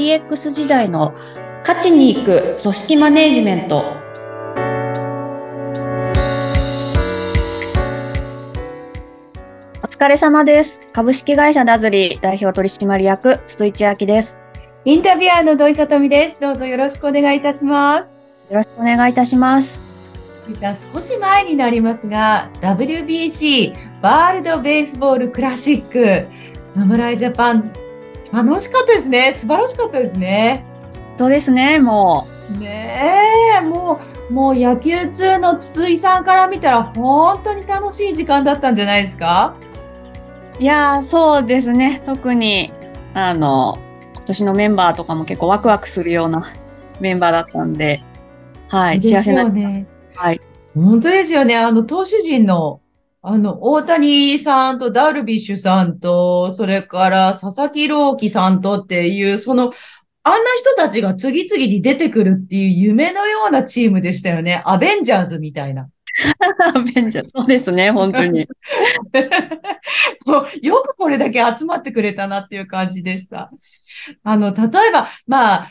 DX 時代の勝ちに行く組織マネジメント。お疲れ様です。株式会社ダズリー代表取締役筒井千明です。インタビュアーの土井さとみです。どうぞよろしくお願いいたします。よろしくお願いいたします。さん少し前になりますが、WBC ワールドベースボールクラシック侍ジャパン楽しかったですね。素晴らしかったですね。そうですね、もねえ、もう、もう野球通の筒井さんから見たら本当に楽しい時間だったんじゃないですか？う。いやー、そうですね。特に、あの、今年のメンバーとかも結構ワクワクするようなメンバーだったんで、はい、幸せなよ。ね。はい。本当ですよね。あの、投手陣の、あの、大谷さんとダルビッシュさんと、それから佐々木朗希さんとっていう、その、あんな人たちが次々に出てくるっていう夢のようなチームでしたよね。アベンジャーズみたいな。アベンジャーズ そうですね、本当に。もうよくこれだけ集まってくれたなっていう感じでした。あの、例えば、まあ、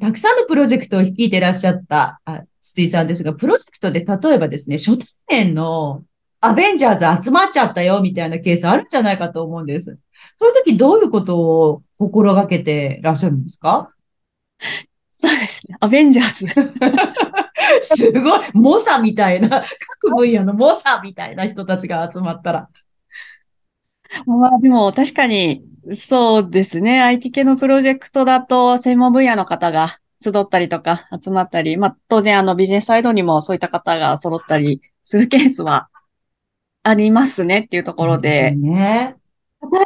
たくさんのプロジェクトを率いていらっしゃった、あ筒井さんですが、プロジェクトで例えばですね、初対面のアベンジャーズ集まっちゃったよみたいなケースあるんじゃないかと思うんです。その時どういうことを心がけてらっしゃるんですか？そうですね。アベンジャーズ。すごい、猛者みたいな、各分野の猛者みたいな人たちが集まったら。まあでも確かに、そうですね。IT 系のプロジェクトだと専門分野の方が集ったりとか集まったり、まあ当然あのビジネスサイドにもそういった方が揃ったりするケースはありますねっていうところで、そうすね。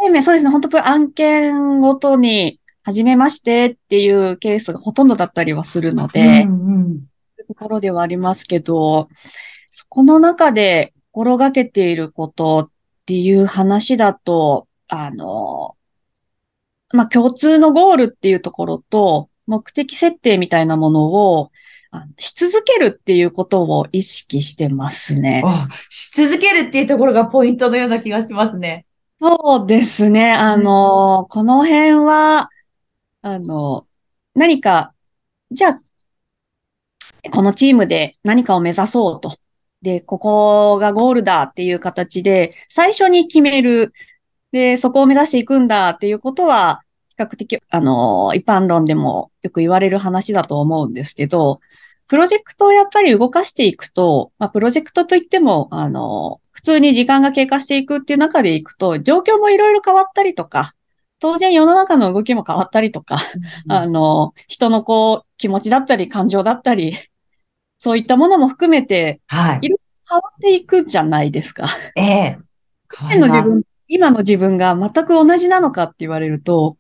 対面、そうですね。本当案件ごとに、初めましてっていうケースがほとんどだったりはするので、うんうんところではありますけど、そこの中で心がけていることっていう話だと、あの、まあ、共通のゴールっていうところと、目的設定みたいなものを、あし続けるっていうことを意識してますね。あ、し続けるっていうところがポイントのような気がしますね。そうですね。あの、この辺は、あの、何か、じゃあ、このチームで何かを目指そうと。で、ここがゴールだっていう形で、最初に決める。で、そこを目指していくんだっていうことは、比較的、あの、一般論でもよく言われる話だと思うんですけど、プロジェクトをやっぱり動かしていくと、まあ、プロジェクトといっても、あの、普通に時間が経過していくっていう中でいくと、状況もいろいろ変わったりとか、当然世の中の動きも変わったりとか、あの、人のこう、気持ちだったり、感情だったり、そういったものも含めてはい。変わっていくじゃないですか。ええ。今の自分、今の自分が全く同じなのかって言われると、そ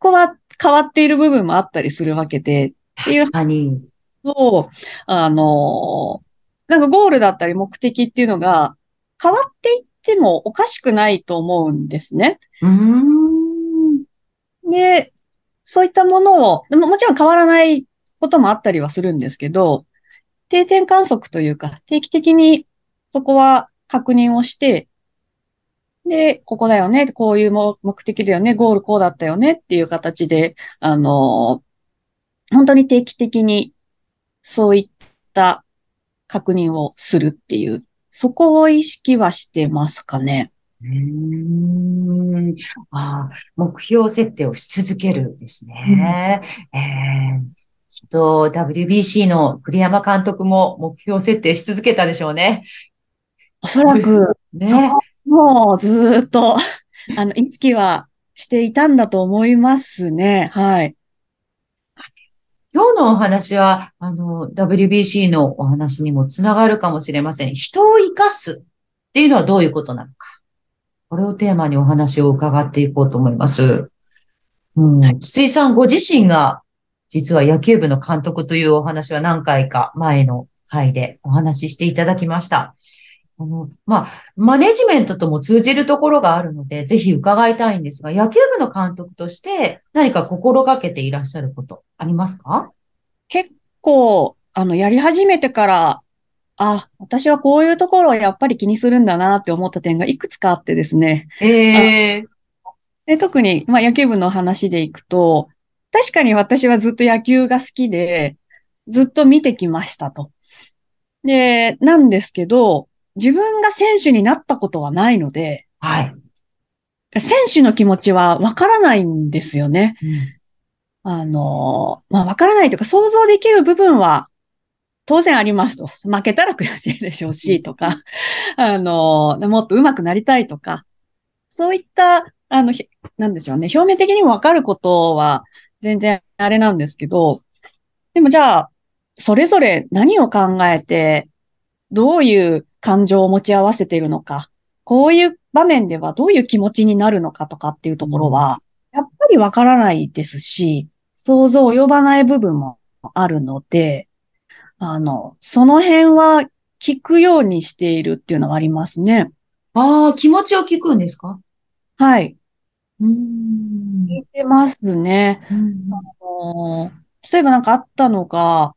こは変わっている部分もあったりするわけで、っていう確かに。と、あの、なんかゴールだったり目的っていうのが変わっていってもおかしくないと思うんですね。うーん。で、そういったものを、でももちろん変わらないこともあったりはするんですけど、定点観測というか、定期的にそこは確認をして、で、ここだよね、こういうも目的だよね、ゴールこうだったよねっていう形で、あの、本当に定期的にそういった確認をするっていう、そこを意識はしてますかね。うーん。ああ、目標設定をし続けるですね。ええきっと WBC の栗山監督も目標設定し続けたでしょうね。おそらく、ね。もうずーっと、あの、意識はしていたんだと思いますね。はい。今日のお話は、あの、WBC のお話にもつながるかもしれません。人を生かすっていうのはどういうことなのか。これをテーマにお話を伺っていこうと思います。うん、筒井さんご自身が、実は野球部の監督というお話は何回か前の回でお話ししていただきました。あの、まあ、マネジメントとも通じるところがあるので、ぜひ伺いたいんですが、野球部の監督として何か心がけていらっしゃることありますか？結構、あの、やり始めてから、あ、私はこういうところをやっぱり気にするんだなって思った点がいくつかあってですね。ええで特に、まあ、野球部の話でいくと、確かに私はずっと野球が好きで、ずっと見てきましたと。で、なんですけど、自分が選手になったことはないので、はい。選手の気持ちはわからないんですよね。うんあの、まあ、わからないというか、想像できる部分は当然ありますと。負けたら悔しいでしょうし、とか、あの、もっと上手くなりたいとか、そういった、あの、ひなんでしょうね。表面的にもわかることは全然あれなんですけど、でもじゃあ、それぞれ何を考えて、どういう感情を持ち合わせているのか、こういう場面ではどういう気持ちになるのかとかっていうところは、やっぱりわからないですし、想像及ばない部分もあるので、あの、その辺は聞くようにしているっていうのはありますね。ああ、気持ちを聞くんですか？はい。うーん。聞いてますね。うんあの例えばなんかあったのが、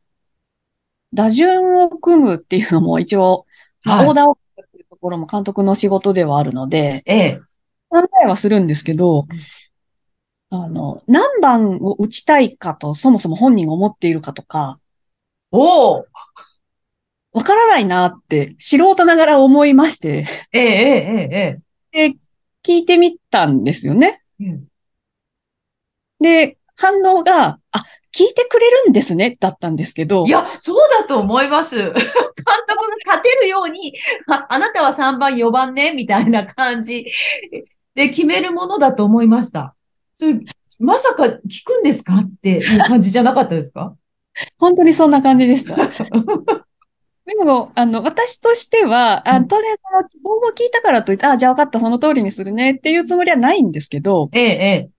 打順を組むっていうのも一応、まあ、はいオーダーを組むっていうところも監督の仕事ではあるので、ええ。考えはするんですけど、あの、何番を打ちたいかと、そもそも本人が思っているかとか、おお。わからないなって、素人ながら思いまして、ええ、ええ、えで、聞いてみたんですよね。え、ええ。うんで、反応が、あ、聞いてくれるんですね、だったんですけどい、や、そうだと思います。監督が勝てるように、あ、あなたは3番、4番ね、みたいな感じで決めるものだと思いました。それ、まさか聞くんですかっていう感じじゃなかったですか？本当にそんな感じでした。でも、あの、私としては、あうん当然その希望を聞いたからといって、あ、じゃあ分かった、その通りにするねっていうつもりはないんですけど、ええ、ええ。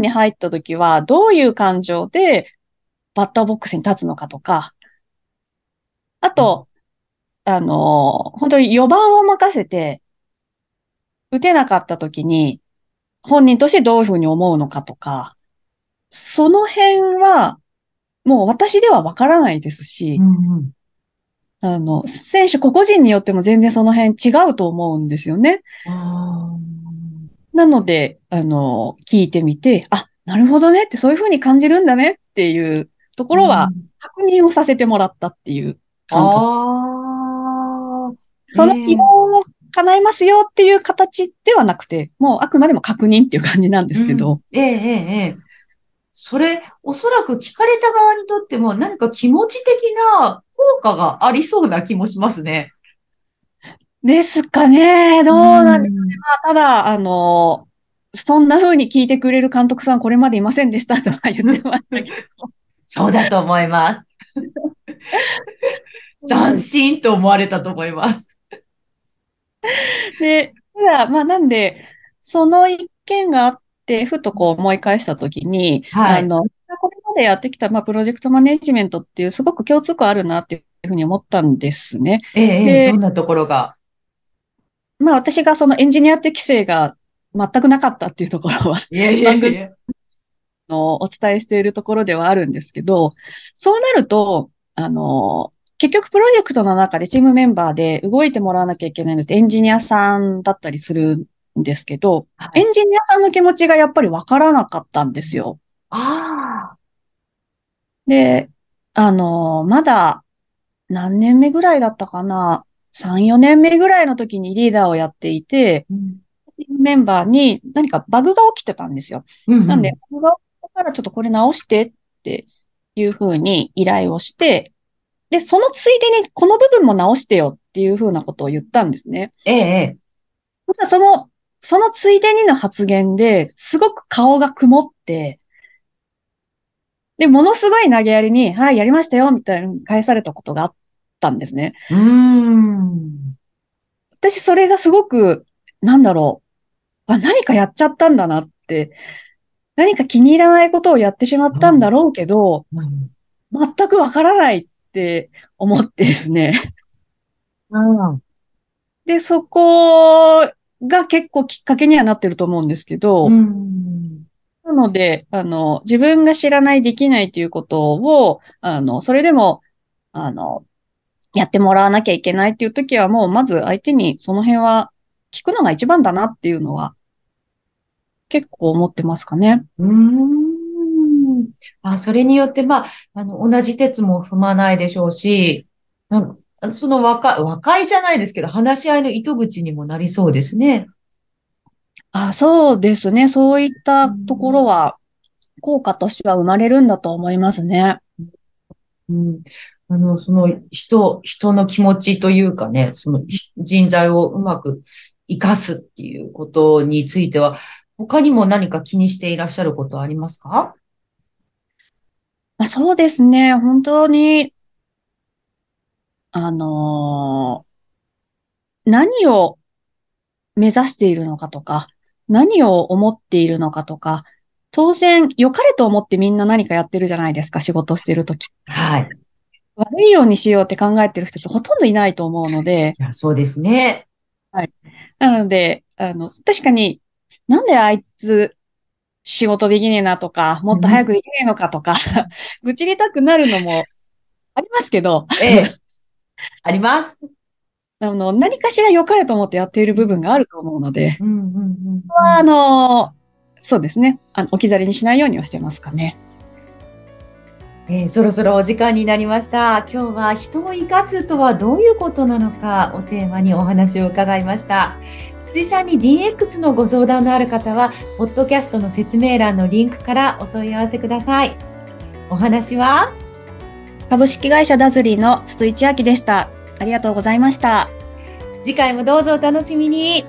に入った時は、どういう感情でバッターボックスに立つのかとか、あと、あの、本当に4番を任せて、打てなかった時に、本人としてどういうふうに思うのかとか、その辺は、もう私ではわからないですしう、んうん。あの、選手個々人によっても全然その辺違うと思うんですよね。あなので、あの、聞いてみて、あ、なるほどねってそういうふうに感じるんだねっていうところは確認をさせてもらったっていう感覚。ああ。その希望を叶えますよっていう形ではなくて、もうあくまでも確認っていう感じなんですけど、ええ、ええ。それ、おそらく聞かれた側にとっても何か気持ち的な効果がありそうな気もしますね。ですかね。どうなんでうんまあただ、あの、そんな風に聞いてくれる監督さんこれまでいませんでしたとは言ってましたけ そうだと思います。ど。斬新と思われたと思います。で、ただ、まあなんで、その一件があって、ふとこう思い返したときに、はいあの、これまでやってきた、まあ、プロジェクトマネジメントっていうすごく共通項あるなっていうふうに思ったんですね。ええ、どんなところが？まあ私がそのエンジニア適性が全くなかったっていうところは、いやいやいや。あのお伝えしているところではあるんですけど、そうなると、あの、結局プロジェクトの中でチームメンバーで動いてもらわなきゃいけないのってエンジニアさんだったりするんですけど、はいエンジニアさんの気持ちがやっぱりわからなかったんですよ。ああ。で、あの、まだ何年目ぐらいだったかな ?3、4年目ぐらいの時にリーダーをやっていて、うんメンバーに何かバグが起きてたんですよ。うんなんで、バグが起きたからちょっとこれ直してっていうふうに依頼をして、で、そのついでにこの部分も直してよっていうふうなことを言ったんですね。ええ、その、そのついでにの発言ですごく顔が曇って、で、ものすごい投げやりに、はい、やりましたよ、みたいに返されたことがあったんですね。うーん。私、それがすごく、なんだろう。あ、何かやっちゃったんだなって、何か気に入らないことをやってしまったんだろうけど、うん全くわからないって思ってですね。うんで、そこが結構きっかけにはなってると思うんですけど、うん。なので、あの、自分が知らない、できないっていうことを、あの、それでも、あの、やってもらわなきゃいけないっていう時は、もう、まず相手にその辺は聞くのが一番だなっていうのは、結構思ってますかね。うーん。あ、それによって、まあ、あの、同じ鉄も踏まないでしょうし、なんかその和解、和解じゃないですけど、話し合いの糸口にもなりそうですね。あ、そうですね。そういったところは、効果としては生まれるんだと思いますね。うん。あの、その人、人の気持ちというかね、そのひ人材をうまく活かすっていうことについては、他にも何か気にしていらっしゃることはありますか？まあ、そうですね。本当に、あのー何を目指しているのかとか、何を思っているのかとか、当然、良かれと思ってみんな何かやってるじゃないですか、仕事してるとき。はい。悪いようにしようって考えてる人ってほとんどいないと思うので、いや、そうですね。なので、あの、確かに、なんであいつ仕事できねえなとか、もっと早くできねえのかとか、愚痴りたくなるのもありますけど、ええ。あります。あの、何かしら良かれと思ってやっている部分があると思うので、うん、うん、うん。あの、そうですね。あの、置き去りにしないようにはしてますかね。えーそろそろお時間になりました。今日は人を生かすとはどういうことなのかをテーマにお話を伺いました。辻さんに DX のご相談のある方は、ポッドキャストの説明欄のリンクからお問い合わせください。お話は？株式会社ダズリーの筒井千明でした。ありがとうございました。次回もどうぞお楽しみに。